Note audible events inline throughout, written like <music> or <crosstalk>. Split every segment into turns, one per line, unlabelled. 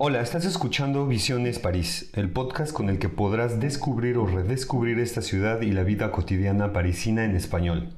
Hola, estás escuchando Visiones París, el podcast con el que podrás descubrir o redescubrir esta ciudad y la vida cotidiana parisina en español.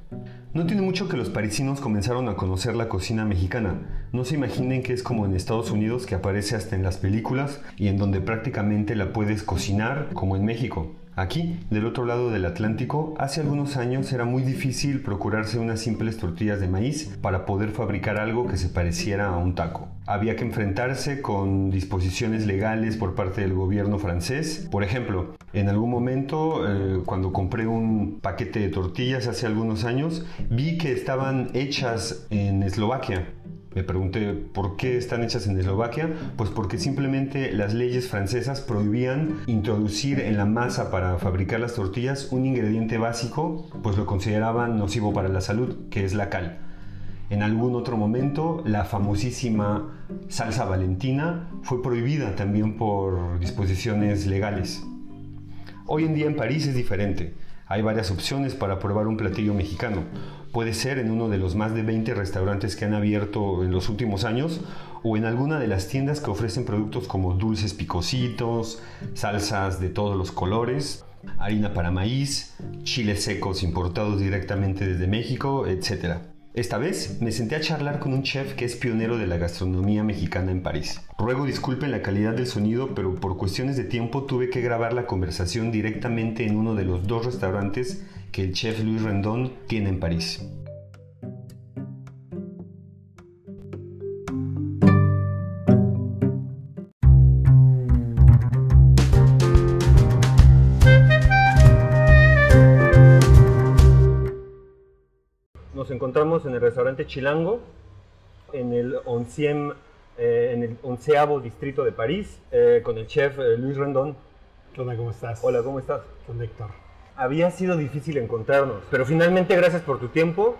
No tiene mucho que los parisinos comenzaron a conocer la cocina mexicana. No se imaginen que es como en Estados Unidos que aparece hasta en las películas y en donde prácticamente la puedes cocinar como en México. Aquí, del otro lado del Atlántico, hace algunos años era muy difícil procurarse unas simples tortillas de maíz para poder fabricar algo que se pareciera a un taco. Había que enfrentarse con disposiciones legales por parte del gobierno francés. Por ejemplo, en algún momento, eh, cuando compré un paquete de tortillas hace algunos años, vi que estaban hechas en Eslovaquia me pregunté por qué están hechas en Eslovaquia, pues porque simplemente las leyes francesas prohibían introducir en la masa para fabricar las tortillas un ingrediente básico, pues lo consideraban nocivo para la salud, que es la cal. En algún otro momento, la famosísima salsa valentina fue prohibida también por disposiciones legales. Hoy en día en París es diferente. Hay varias opciones para probar un platillo mexicano. Puede ser en uno de los más de 20 restaurantes que han abierto en los últimos años o en alguna de las tiendas que ofrecen productos como dulces picositos, salsas de todos los colores, harina para maíz, chiles secos importados directamente desde México, etc. Esta vez me senté a charlar con un chef que es pionero de la gastronomía mexicana en París. Ruego disculpen la calidad del sonido, pero por cuestiones de tiempo tuve que grabar la conversación directamente en uno de los dos restaurantes que el chef Luis Rendón tiene en París. Nos encontramos en el restaurante Chilango, en el, onciem, eh, en el onceavo distrito de París, eh, con el chef eh, Luis Rendón.
¿Qué onda? ¿Cómo estás?
Hola, ¿cómo estás?
Con Héctor.
Había sido difícil encontrarnos, pero finalmente gracias por tu tiempo.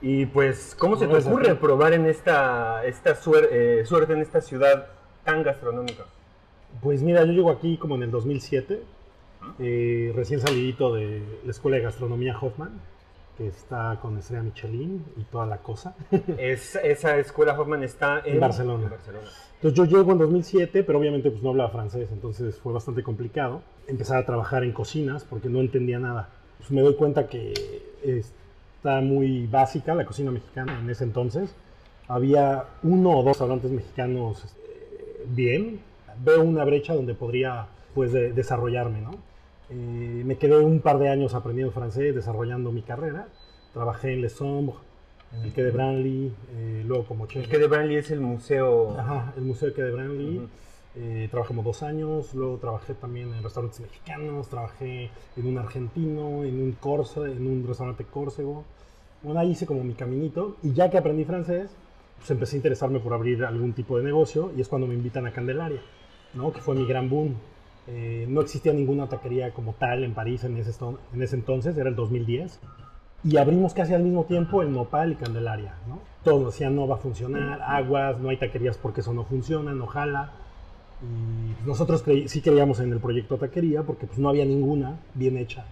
Y pues, ¿cómo se te ocurre probar en esta, esta suer- eh, suerte en esta ciudad tan gastronómica?
Pues mira, yo llego aquí como en el 2007, eh, recién salidito de la Escuela de Gastronomía Hoffman, que está con estrella Michelin y toda la cosa.
Es, esa escuela Hoffman está en,
En Barcelona.
en Barcelona.
Entonces yo llego en 2007, pero obviamente pues no hablaba francés, entonces fue bastante complicado empezar a trabajar en cocinas porque no entendía nada. Pues me doy cuenta que está muy básica la cocina mexicana en ese entonces. Había uno o dos restaurantes mexicanos eh, bien. Veo una brecha donde podría pues de- desarrollarme, ¿no? Eh, me quedé un par de años aprendiendo francés, desarrollando mi carrera. Trabajé en Les Sombres, en el Quai de Branly, eh, luego como chef
El que de Branly es el museo.
Ajá, el Museo de Quai de Branly.
Ujú.
Eh, trabajé como dos años, luego trabajé también en restaurantes mexicanos, trabajé en un argentino, en un corso, en un restaurante córcego. Bueno, ahí hice como mi caminito y ya que aprendí francés, pues empecé a interesarme por abrir algún tipo de negocio y es cuando me invitan a Candelaria, ¿no? Que fue mi gran boom. Eh, no existía ninguna taquería como tal en París en ese, en ese entonces, era el 2010 y abrimos casi al mismo tiempo el Nopal y Candelaria, ¿no? Todos decían no va a funcionar, aguas, no hay taquerías porque eso no funciona, no jala. Y pues, nosotros sí creíamos en el proyecto taquería porque pues no había ninguna bien hecha.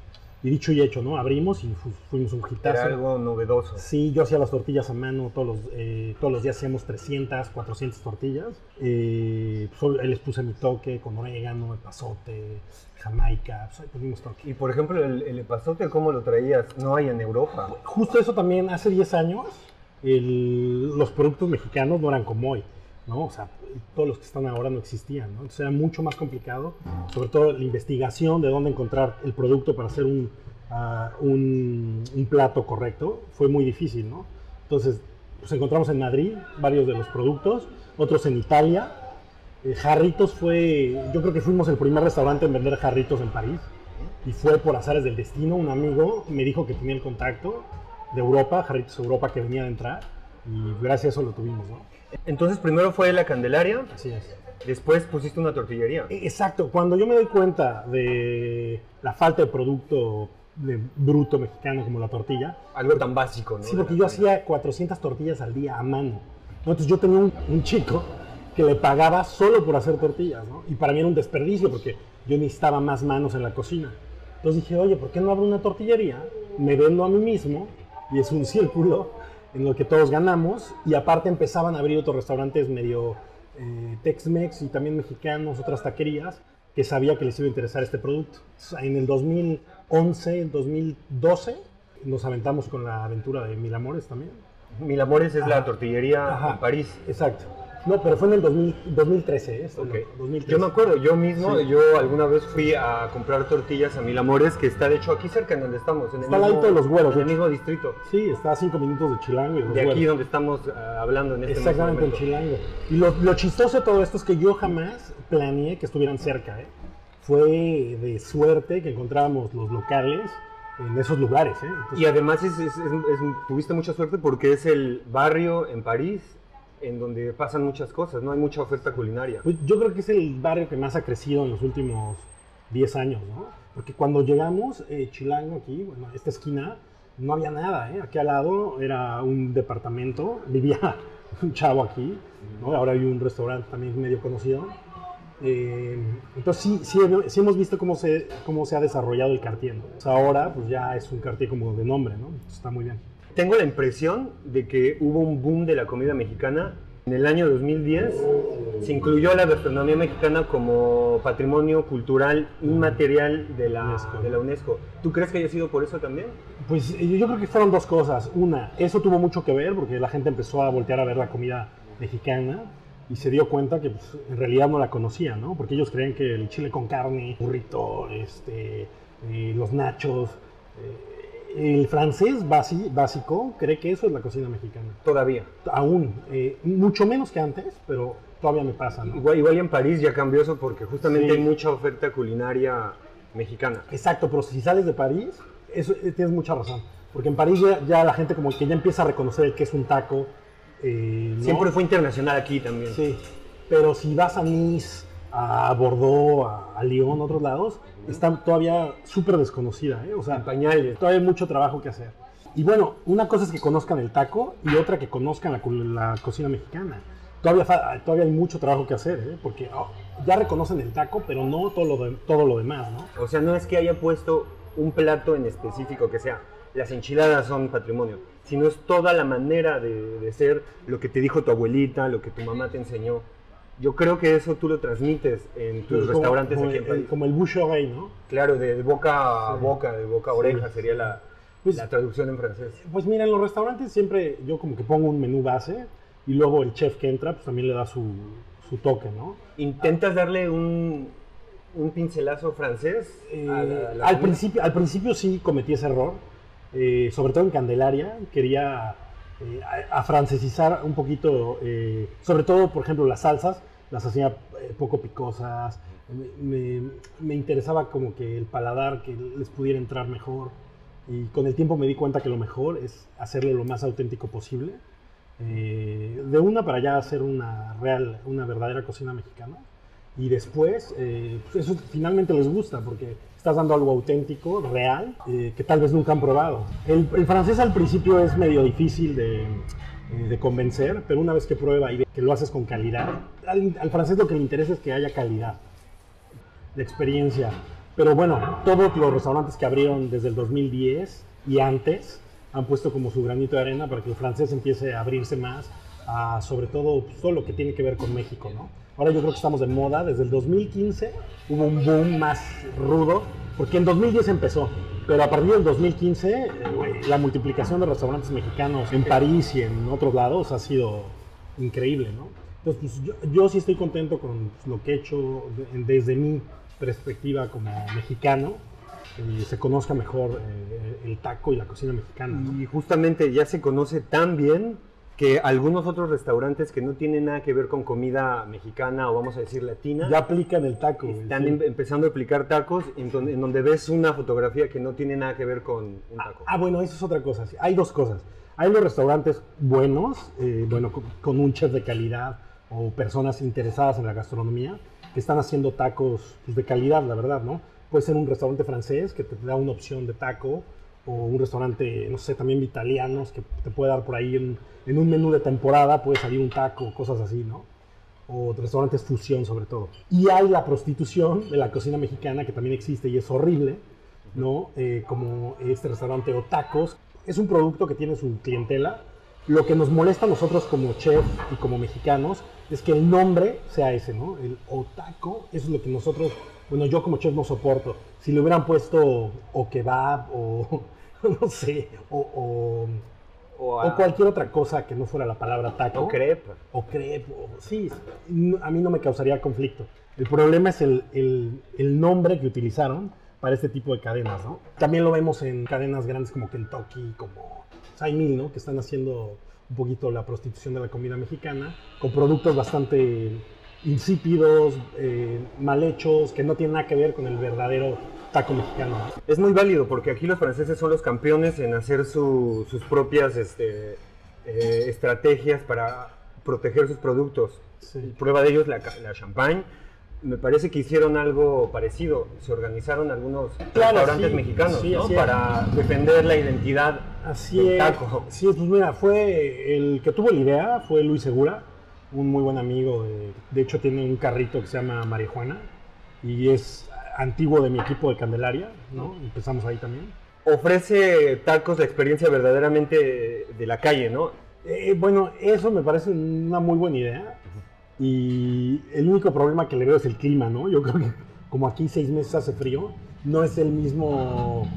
Y dicho y hecho, ¿no? Abrimos y fu- fuimos un hitazo.
Era algo novedoso.
Sí, yo hacía las tortillas a mano, todos los, eh, todos los días hacíamos 300, 400 tortillas. Eh, pues, les puse mi toque con orégano, pasote, jamaica, pues toque.
Y por ejemplo, el, el epazote, ¿cómo lo traías? No hay en Europa.
Justo eso también, hace 10 años, el- los productos mexicanos no eran como hoy, ¿no? O todos los que están ahora no existían, ¿no? Entonces era mucho más complicado, sobre todo la investigación de dónde encontrar el producto para hacer un, ah, plato correcto, fue muy difícil, ¿no? Entonces, pues encontramos en Madrid varios de los productos, otros en Italia. Eh, jarritos fue, yo creo que fuimos el primer restaurante en vender jarritos en París y fue por azares del destino. Un amigo me dijo que tenía el contacto de Europa, Jarritos Europa, que venía a entrar y gracias a eso lo tuvimos.
Entonces, primero fue la Candelaria,
Así es.
después pusiste una tortillería.
E- Exacto, cuando yo me doy cuenta de la falta de producto de bruto mexicano como la tortilla,
Algo tan básico, ¿no?
sí, porque yo hacía 400 tortillas al día a mano. ¿no? Entonces yo tenía un, un chico que le pagaba solo por hacer tortillas, ¿no? Y para mí era un desperdicio porque yo necesitaba más manos en la cocina. Entonces dije, oye, ¿por qué no abro una tortillería? Me vendo a mí mismo y es un círculo en lo que todos ganamos y aparte empezaban a abrir otros restaurantes medio eh, Tex-Mex y también mexicanos, otras taquerías, que sabía que les iba a interesar este producto. En el 2011, 2012, nos aventamos con la aventura de Mil Amores también.
Mil Amores es la tortillería
Ajá.
en París.
Exacto. No, pero fue en el 2000 2013, esto,
Ok.
no, 2013.
Yo me acuerdo, yo mismo,
Sí.
yo alguna vez fui a comprar tortillas a Mil Amores, que está de hecho aquí cerca en donde estamos, en el,
Está al
mismo,
de los güeros,
en el
¿eh?
mismo distrito.
Sí, está a cinco minutos de Chilango. Y los
De aquí
güeros.
donde estamos ah, hablando en este
Exactamente, en. Chilango. Y lo, lo chistoso de todo esto es que yo jamás planeé que estuvieran cerca. ¿eh? Fue de suerte que encontrábamos los locales en esos lugares. ¿eh? Entonces,
Y además es- es- es- es- tuviste mucha suerte porque es el barrio en París en donde pasan muchas cosas, no hay mucha oferta culinaria.
pues, yo creo que es el barrio que más ha crecido en los últimos 10 años. ¿no? Porque cuando llegamos, eh, Chilango aquí, bueno, esta esquina, no había nada. ¿eh? Aquí al lado era un departamento, <laughs> vivía un chavo aquí. ¿no? Ahora hay un restaurante también medio conocido. Eh, entonces sí, sí, sí hemos visto cómo se, cómo se ha desarrollado el Cartier. ¿no? Sea, ahora pues ya es un Cartier como de nombre, ¿no? Está muy bien.
Tengo la impresión de que hubo un boom de la comida mexicana. En el año 2010 se incluyó la gastronomía mexicana como patrimonio cultural inmaterial de la
UNESCO.
de la UNESCO. ¿Tú crees que haya sido por eso también?
Pues eh, yo creo que fueron dos cosas. Una, eso tuvo mucho que ver porque la gente empezó a voltear a ver la comida mexicana y se dio cuenta que pues, en realidad no la conocía, ¿no? Porque ellos creían que el chile con carne, burrito, este, eh, los nachos, eh, el francés básico cree que eso es la cocina mexicana.
Todavía.
Aún, eh, mucho menos que antes, pero todavía me pasa, ¿no?
Igual, igual en París ya cambió eso porque justamente
Sí.
hay mucha oferta culinaria mexicana.
Exacto, pero si sales de París, eso eh, tienes mucha razón. Porque en París ya, ya la gente como que ya empieza a reconocer que es un taco. eh, ¿no?
Siempre fue internacional aquí también.
Sí, pero si vas a Nice, a Bordeaux, a, a Lyon, a otros lados, está todavía súper desconocida, ¿eh? O
En
sea,
pañales.
todavía hay mucho trabajo que hacer. Y bueno, una cosa es que conozcan el taco y otra que conozcan la, la cocina mexicana. Todavía, todavía hay mucho trabajo que hacer, ¿eh? Porque oh, ya reconocen el taco, pero no todo lo, de- todo lo demás, ¿no?
O sea, no es que haya puesto un plato en específico que sea las enchiladas son patrimonio, sino es toda la manera de, de ser, lo que te dijo tu abuelita, lo que tu mamá te enseñó. Yo creo que eso tú lo transmites en tus
Como-
restaurantes
como,
aquí en
el-
París.
como el bouche oreille, ¿no?
Claro, de, de boca a
Sí.
boca, de boca a oreja sería la,
Pues-
la traducción en francés.
Pues mira, en los restaurantes siempre yo como que pongo un menú base y luego el chef que entra pues también le da su, su toque, ¿no?
¿Intentas darle un, un pincelazo francés? a
Eh,
la- a la
al,
comida?
principio, al principio sí cometí ese error, eh, sobre todo en Candelaria, quería eh, afrancesizar un poquito, eh, sobre todo, por ejemplo, las salsas, las hacía eh, poco picosas, me, me- interesaba como que el paladar, que les pudiera entrar mejor, y con el tiempo me di cuenta que lo mejor es hacerlo lo más auténtico posible, eh, de una para ya hacer una real, una verdadera cocina mexicana. Y después, eh, pues eso finalmente les gusta porque estás dando algo auténtico, real, que tal vez nunca han probado. El francés al principio es medio difícil de, eh, de convencer, pero una vez que prueba y ve que lo haces con calidad, al, francés lo que le interesa es que haya calidad de experiencia. Pero bueno, todos los restaurantes que abrieron desde el 2010 y antes han puesto como su granito de arena para que el francés empiece a abrirse más sobre todo pues, todo lo que tiene que ver con México, ¿no? Ahora yo creo que estamos de moda, desde el 2015 hubo un boom más rudo, porque en 2010 empezó, pero a partir del 2015 eh, la multiplicación de restaurantes mexicanos en París y en otros lados ha sido increíble, ¿no? Entonces, pues, yo, yo sí estoy contento con lo que he hecho de- desde mi perspectiva como mexicano, eh, se conozca mejor eh, el taco y la cocina mexicana. ¿no?
Y justamente ya se conoce tan bien que algunos otros restaurantes que no tienen nada que ver con comida mexicana o vamos a decir latina,
Ya aplican el taco.
están
sí.
em- empezando a aplicar tacos en donde, en donde ves una fotografía que no tiene nada que ver con un taco.
Ah, bueno, eso es otra cosa. Hay dos cosas. Hay los restaurantes buenos, eh, bueno, con, con un chef de calidad o personas interesadas en la gastronomía que están haciendo tacos pues, de calidad, la verdad, ¿no? Puede ser un restaurante francés que te da una opción de taco o un restaurante, no sé, también italianos que te puede dar por ahí en, en un menú de temporada, puede salir un taco, cosas así, ¿no? o restaurantes fusión sobre todo. Y hay la prostitución de la cocina mexicana que también existe y es horrible, ¿no? Eh, como este restaurante o tacos. Es un producto que tiene su clientela Lo que nos molesta a nosotros como chef y como mexicanos es que el nombre sea ese, ¿no? El otaco, eso es lo que nosotros, bueno, yo como chef no soporto. Si le hubieran puesto o kebab o <laughs> no sé, o, o, cualquier otra cosa que no fuera la palabra taco.
O crepe.
O crepe, sí, a mí no me causaría conflicto. El problema es el, el, el nombre que utilizaron para este tipo de cadenas, ¿no? También lo vemos en cadenas grandes como Kentucky, como Saimil, ¿no? Que están haciendo un poquito la prostitución de la comida mexicana, con productos bastante insípidos, eh, mal hechos, que no tienen nada que ver con el verdadero taco mexicano.
Es muy válido porque aquí los franceses son los campeones en hacer sus propias este, eh, estrategias para proteger sus productos. Prueba de ellos la, la champagne me parece que hicieron algo parecido. Se organizaron algunos restaurantes mexicanos para defender la identidad
así del taco. sí, pues mira, fue el que tuvo la idea, fue Luis Segura, un muy buen amigo. De, hecho, tiene un carrito que se llama Marijuana y es antiguo de mi equipo de Candelaria, ¿no? Empezamos ahí también.
Ofrece tacos la experiencia verdaderamente de la calle, ¿no?
Eh, bueno, eso me parece una muy buena idea y el único problema que le veo es el clima, ¿no? Yo creo que como aquí seis meses hace frío, no es el mismo,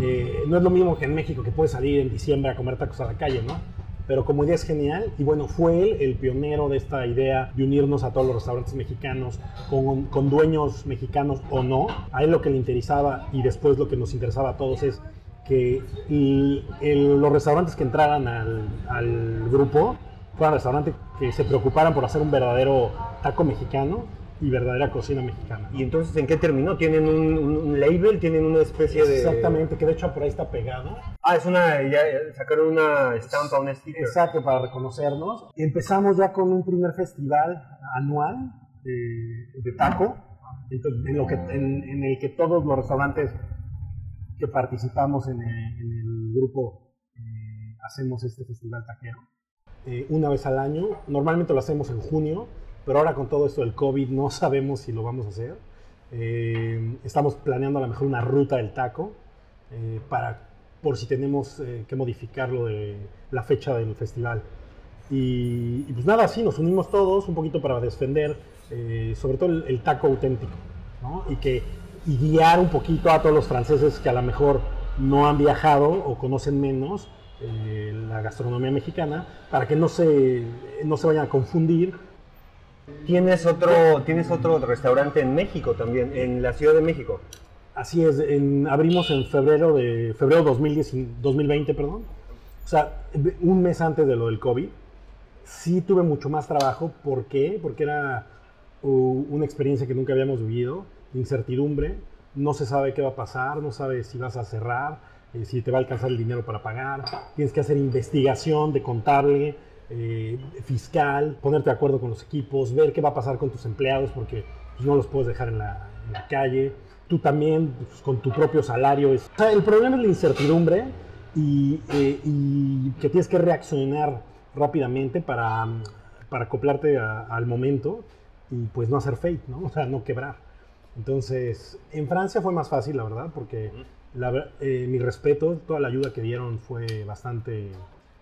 eh, no es lo mismo que en México que puedes salir en diciembre a comer tacos a la calle, ¿no? Pero como idea es genial y bueno, fue él el pionero de esta idea de unirnos a todos los restaurantes mexicanos con, con dueños mexicanos o no. A él lo que le interesaba y después lo que nos interesaba a todos es que los restaurantes que entraran al, al grupo fueran restaurantes que se preocuparan por hacer un verdadero taco mexicano y verdadera cocina mexicana.
¿Y entonces en qué terminó? ¿Tienen un, label? ¿Tienen una especie de...?
Exactamente, que de hecho por ahí está pegado.
Ah, es una... Ya, sacaron una estampa, un sticker.
Exacto, para reconocernos. Empezamos ya con un primer festival anual de, taco, en, lo que, en, el que todos los restaurantes que participamos en el, grupo eh, hacemos este festival taquero. Eh, una vez al año. Normalmente lo hacemos en junio, pero ahora con todo esto del COVID no sabemos si lo vamos a hacer. Eh, estamos planeando a lo mejor una ruta del taco eh, para por si tenemos que modificarlo de la fecha del festival. Y, pues nada, sí, nos unimos todos un poquito para defender sobre todo el, taco auténtico y, que, y guiar un poquito a todos los franceses que a lo mejor no han viajado o conocen menos eh, la gastronomía mexicana para que no se, no se vayan a confundir.
Tienes otro, tienes otro restaurante en México también, en la Ciudad de México.
Así es, abrimos en febrero de febrero 2010, 2020, perdón. O sea, un mes antes de lo del COVID. Sí tuve mucho más trabajo. ¿Por qué? Porque era una experiencia que nunca habíamos vivido, incertidumbre, no se sabe qué va a pasar, no sabes si vas a cerrar, eh, si te va a alcanzar el dinero para pagar, tienes que hacer investigación de contable, eh, fiscal, ponerte de acuerdo con los equipos, ver qué va a pasar con tus empleados porque pues, no los puedes dejar en la, calle, tú también pues, con tu propio salario. Es... el problema es la incertidumbre y, eh, y, que tienes que reaccionar rápidamente para, para acoplarte al momento y pues no hacer fake, ¿no? O sea, no quebrar. Entonces, en Francia fue más fácil, la verdad, porque eh, mi respeto, toda la ayuda que dieron fue bastante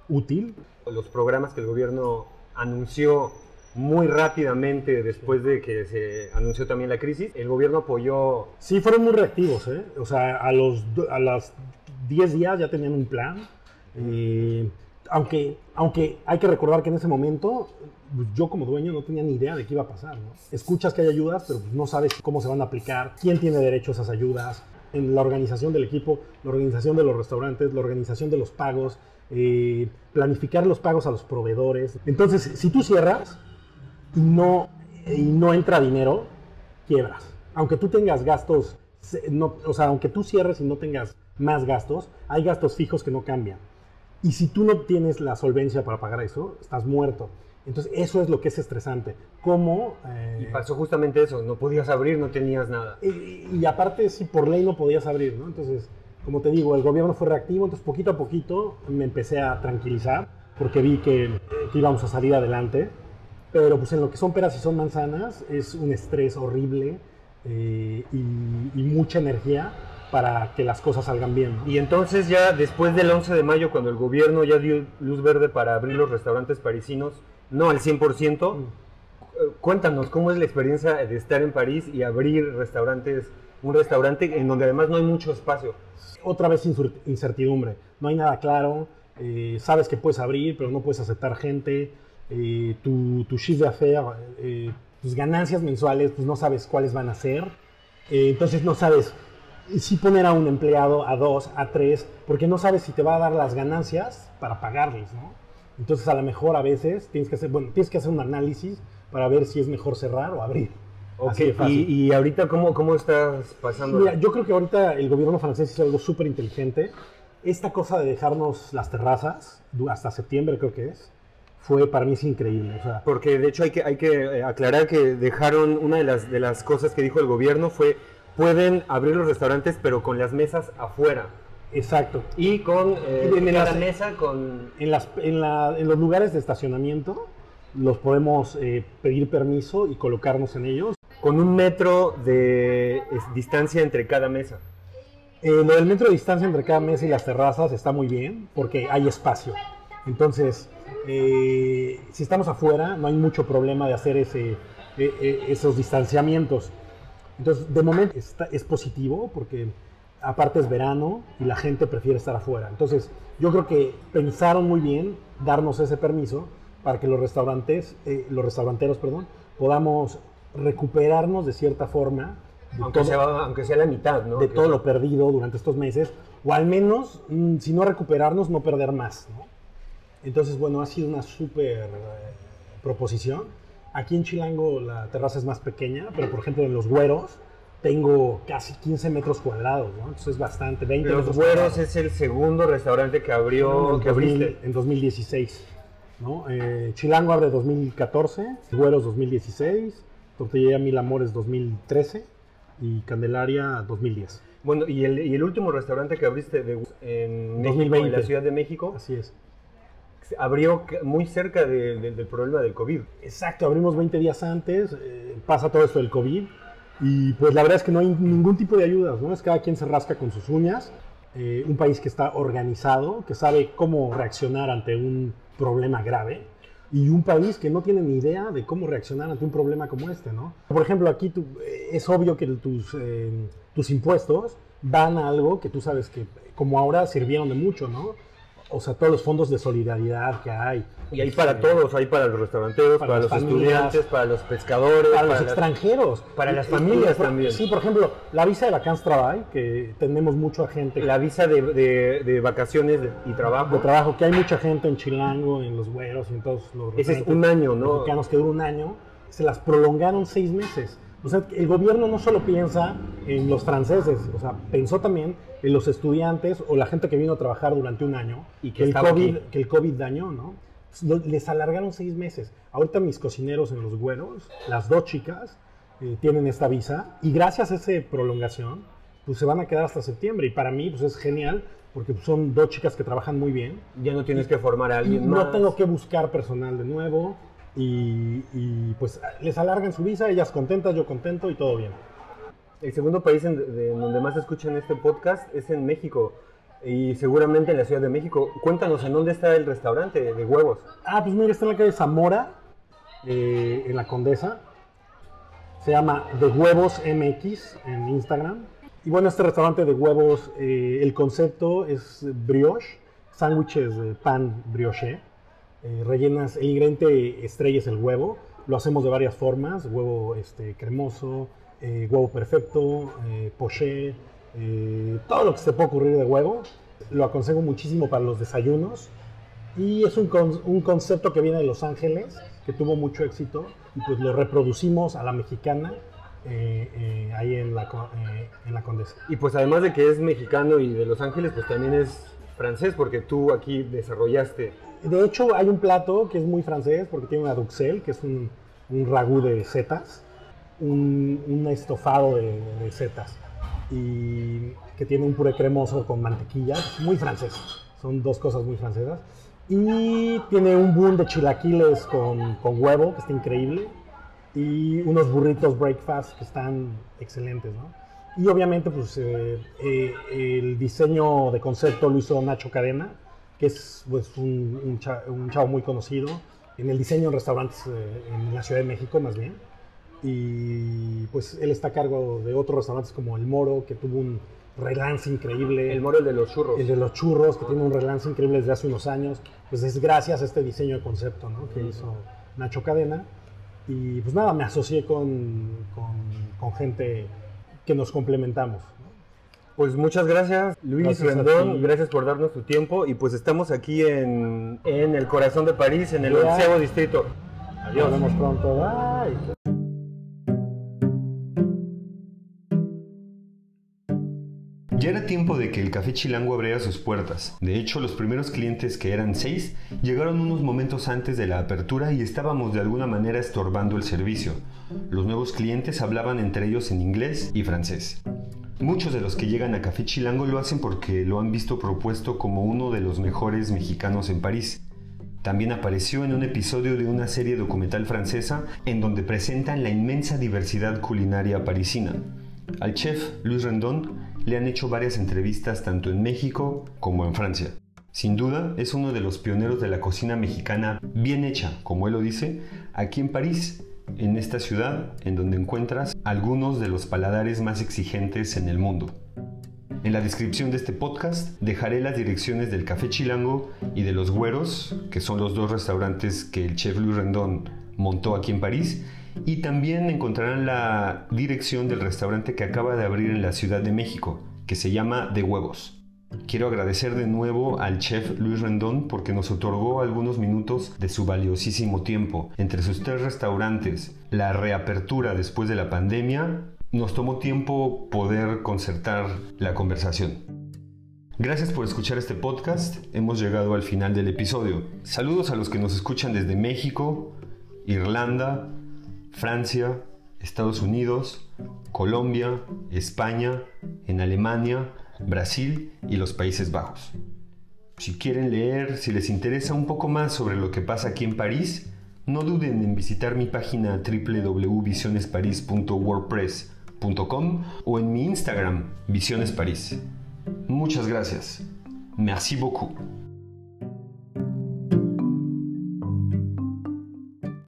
útil.
Los programas que el gobierno anunció muy rápidamente después de que se anunció también la crisis, el gobierno apoyó...
Sí, fueron muy reactivos, ¿eh? O sea, a los a las 10 días ya tenían un plan. Eh, aunque, aunque hay que recordar que en ese momento pues, yo como dueño no tenía ni idea de qué iba a pasar. ¿no? Escuchas que hay ayudas, pero pues, no sabes cómo se van a aplicar, quién tiene derecho a esas ayudas, en la organización del equipo, la organización de los restaurantes, la organización de los pagos, eh, planificar los pagos a los proveedores. Entonces, si tú cierras y no, y no entra dinero, quiebras. Aunque tú tengas gastos, no, o sea, aunque tú cierres y no tengas más gastos, hay gastos fijos que no cambian. Y si tú no tienes la solvencia para pagar eso, estás muerto. Entonces, eso es lo que es estresante. ¿Cómo?
Eh, y pasó justamente eso, no podías abrir, no tenías nada.
Y, aparte, sí, por ley no podías abrir, ¿no? Entonces, como te digo, el gobierno fue reactivo, entonces poquito a poquito me empecé a tranquilizar, porque vi que, íbamos a salir adelante. Pero pues en lo que son peras y son manzanas, es un estrés horrible eh, y, y mucha energía para que las cosas salgan bien. ¿no?
Y entonces ya después del 11 de mayo, cuando el gobierno ya dio luz verde para abrir los restaurantes parisinos, no al 100%,
Mm.
eh, cuéntanos cómo es la experiencia de estar en París y abrir restaurantes, un restaurante en donde además no hay mucho espacio.
Otra vez incertidumbre, no hay nada claro, eh, sabes que puedes abrir, pero no puedes aceptar gente, eh, tu, tu chiffre d'affaires, eh, tus ganancias mensuales, pues no sabes cuáles van a ser, Eh, entonces no sabes si poner a un empleado a dos, a tres, porque no sabes si te va a dar las ganancias para pagarles, ¿no? Entonces a lo mejor a veces tienes que hacer, bueno, tienes que hacer un análisis para ver si es mejor cerrar o abrir. Así de
Ok,
fácil.
y, y ahorita, ¿cómo, ¿cómo estás pasando?
Mira, yo creo que ahorita el gobierno francés hizo algo súper inteligente. Esta cosa de dejarnos las terrazas, hasta septiembre creo que es, fue para mí es increíble. O sea,
Porque de hecho hay que, hay que eh, aclarar que dejaron, una de las, de las cosas que dijo el gobierno fue, pueden abrir los restaurantes pero con las mesas afuera.
exacto.
Y con eh,
en
cada
las-
mesa con...
En, las, en, la- en los lugares de estacionamiento los podemos eh, pedir permiso y colocarnos en ellos.
Con un metro de distancia entre cada mesa.
Eh, lo del metro de distancia entre cada mesa y las terrazas está muy bien porque hay espacio. Entonces, eh, si estamos afuera, no hay mucho problema de hacer ese, eh, eh, esos distanciamientos. Entonces, de momento es positivo porque aparte es verano y la gente prefiere estar afuera. Entonces, yo creo que pensaron muy bien darnos ese permiso para que los restaurantes, eh, los restauranteros, perdón, podamos recuperarnos de cierta forma de
Aunque
todo-
sea, aunque sea la mitad, ¿no?
de todo lo perdido durante estos meses, o al menos, mm, si no recuperarnos, no perder más. ¿no? Entonces, bueno, ha sido una súper eh, proposición. Aquí en Chilango la terraza es más pequeña, pero por ejemplo en Los Güeros tengo casi 15 metros cuadrados, ¿no? Entonces es bastante, 20
Los
metros
Güeros es el segundo restaurante que abrió,
en,
que
2000
abriste.
en 2016. ¿no? Eh, Chilango abre 2014, Güeros 2016, Tortillería Mil Amores 2013 y Candelaria 2010.
Bueno, y el, y el último restaurante que abriste de- en, México, en
2020.
la Ciudad de México,
Así es.
abrió muy cerca de- de- del problema del COVID.
Exacto, abrimos 20 días antes, eh, pasa todo esto del COVID y pues la verdad es que no hay ningún tipo de ayudas, ¿no? Es cada quien se rasca con sus uñas, eh, un país que está organizado, que sabe cómo reaccionar ante un problema grave y un país que no tiene ni idea de cómo reaccionar ante un problema como este, ¿no? Por ejemplo, aquí eh, es obvio que tus, eh, tus impuestos van a algo que tú sabes que como ahora sirvieron de mucho, ¿no? O sea, todos los fondos de solidaridad que hay.
Y hay para todos, hay para los restauranteros,
para
los
familias,
estudiantes, para los pescadores,
para los extranjeros.
para las familias
por-
también.
Sí, por ejemplo, la visa de Vacance Travail, que tenemos mucha gente
la visa de, de- de vacaciones y trabajo.
de trabajo, que hay mucha gente en Chilango, en Los Güeros y en todos los
Ese es un año, ¿no?
mexicanos que dura un año, se las prolongaron seis meses. O sea, el gobierno no solo piensa en los franceses, o sea, pensó también en los estudiantes o la gente que vino a trabajar durante un año
Y que
el COVID,
aquí.
que el COVID dañó, ¿no? Les alargaron seis meses. Ahorita mis cocineros en Los Güeros, las dos chicas, eh, tienen esta visa y gracias a esa prolongación, pues se van a quedar hasta septiembre. Y para mí, pues es genial porque son dos chicas que trabajan muy bien.
Ya no tienes que formar a alguien
no
más.
tengo que buscar personal de nuevo y, y, pues les alargan su visa, ellas contentas, yo contento y todo bien.
El segundo país en, de- en donde más escuchan este podcast es en México. Y seguramente en la Ciudad de México. Cuéntanos, ¿en dónde está el restaurante de huevos?
Ah, pues mira, está en la calle Zamora, eh, en la Condesa. Se llama De Huevos MX en Instagram. Y bueno, este restaurante de huevos, eh, el concepto es brioche, sándwiches de pan brioche. Eh, rellenas, el ingrediente estrella es el huevo. Lo hacemos de varias formas: huevo este, cremoso, eh, huevo perfecto, eh, poché, eh, todo lo que se puede ocurrir de huevo. Lo aconsejo muchísimo para los desayunos. Y es un, un concepto que viene de Los Ángeles, que tuvo mucho éxito, y pues lo reproducimos a la mexicana ahí en la, en la Condesa.
Y pues además de que es mexicano y de Los Ángeles, pues también es francés, porque tú aquí desarrollaste.
De hecho, hay un plato que es muy francés, porque tiene una duxelle, que es un, un ragú de setas, un, estofado de, setas, y que tiene un puré cremoso con mantequilla, muy francés. Son dos cosas muy francesas. Y tiene un boom de chilaquiles con, con huevo, que está increíble, y unos burritos breakfast que están excelentes, ¿no? Y obviamente, pues eh, eh, el diseño de concepto lo hizo Nacho Cadena, que es pues, un, un, chavo muy conocido en el diseño en restaurantes eh, en la Ciudad de México, más bien. Y pues él está a cargo de otros restaurantes como El Moro, que tuvo un relance increíble.
El Moro, el de los churros.
El de los churros, que tiene un relance increíble desde hace unos años. Pues es gracias a este diseño de concepto ¿no? que hizo Nacho Cadena. Y pues nada, me asocié con, con, con gente que nos complementamos.
Pues muchas gracias, Luis Rendón. Gracias por darnos tu tiempo. Y pues estamos aquí en, en el corazón de París, en el onceavo distrito.
Adiós. Nos vemos pronto. Bye.
Ya era tiempo de que el Café Chilango abriera sus puertas. De hecho, los primeros clientes, que eran seis, llegaron unos momentos antes de la apertura y estábamos de alguna manera estorbando el servicio. Los nuevos clientes hablaban entre ellos en inglés y francés. Muchos de los que llegan a Café Chilango lo hacen porque lo han visto propuesto como uno de los mejores mexicanos en París. También apareció en un episodio de una serie documental francesa en donde presentan la inmensa diversidad culinaria parisina. Al chef Luis Rendón le han hecho varias entrevistas tanto en México como en Francia. Sin duda, es uno de los pioneros de la cocina mexicana bien hecha, como él lo dice, aquí en París, en esta ciudad en donde encuentras algunos de los paladares más exigentes en el mundo. En la descripción de este podcast dejaré las direcciones del Café Chilango y de Los Güeros, que son los dos restaurantes que el chef Luis Rendón montó aquí en París, y también encontrarán la dirección del restaurante que acaba de abrir en la Ciudad de México, que se llama De Huevos. Quiero agradecer de nuevo al chef Luis Rendón porque nos otorgó algunos minutos de su valiosísimo tiempo. Entre sus tres restaurantes, la reapertura después de la pandemia, nos tomó tiempo poder concertar la conversación. Gracias por escuchar este podcast. Hemos llegado al final del episodio. Saludos a los que nos escuchan desde México, Irlanda, Francia, Estados Unidos, Colombia, España, en Alemania, Brasil y los Países Bajos. Si quieren leer, si les interesa un poco más sobre lo que pasa aquí en París, no duden en visitar mi página www.visionesparis.wordpress.com o en mi Instagram, Visiones París. Muchas gracias. Merci beaucoup.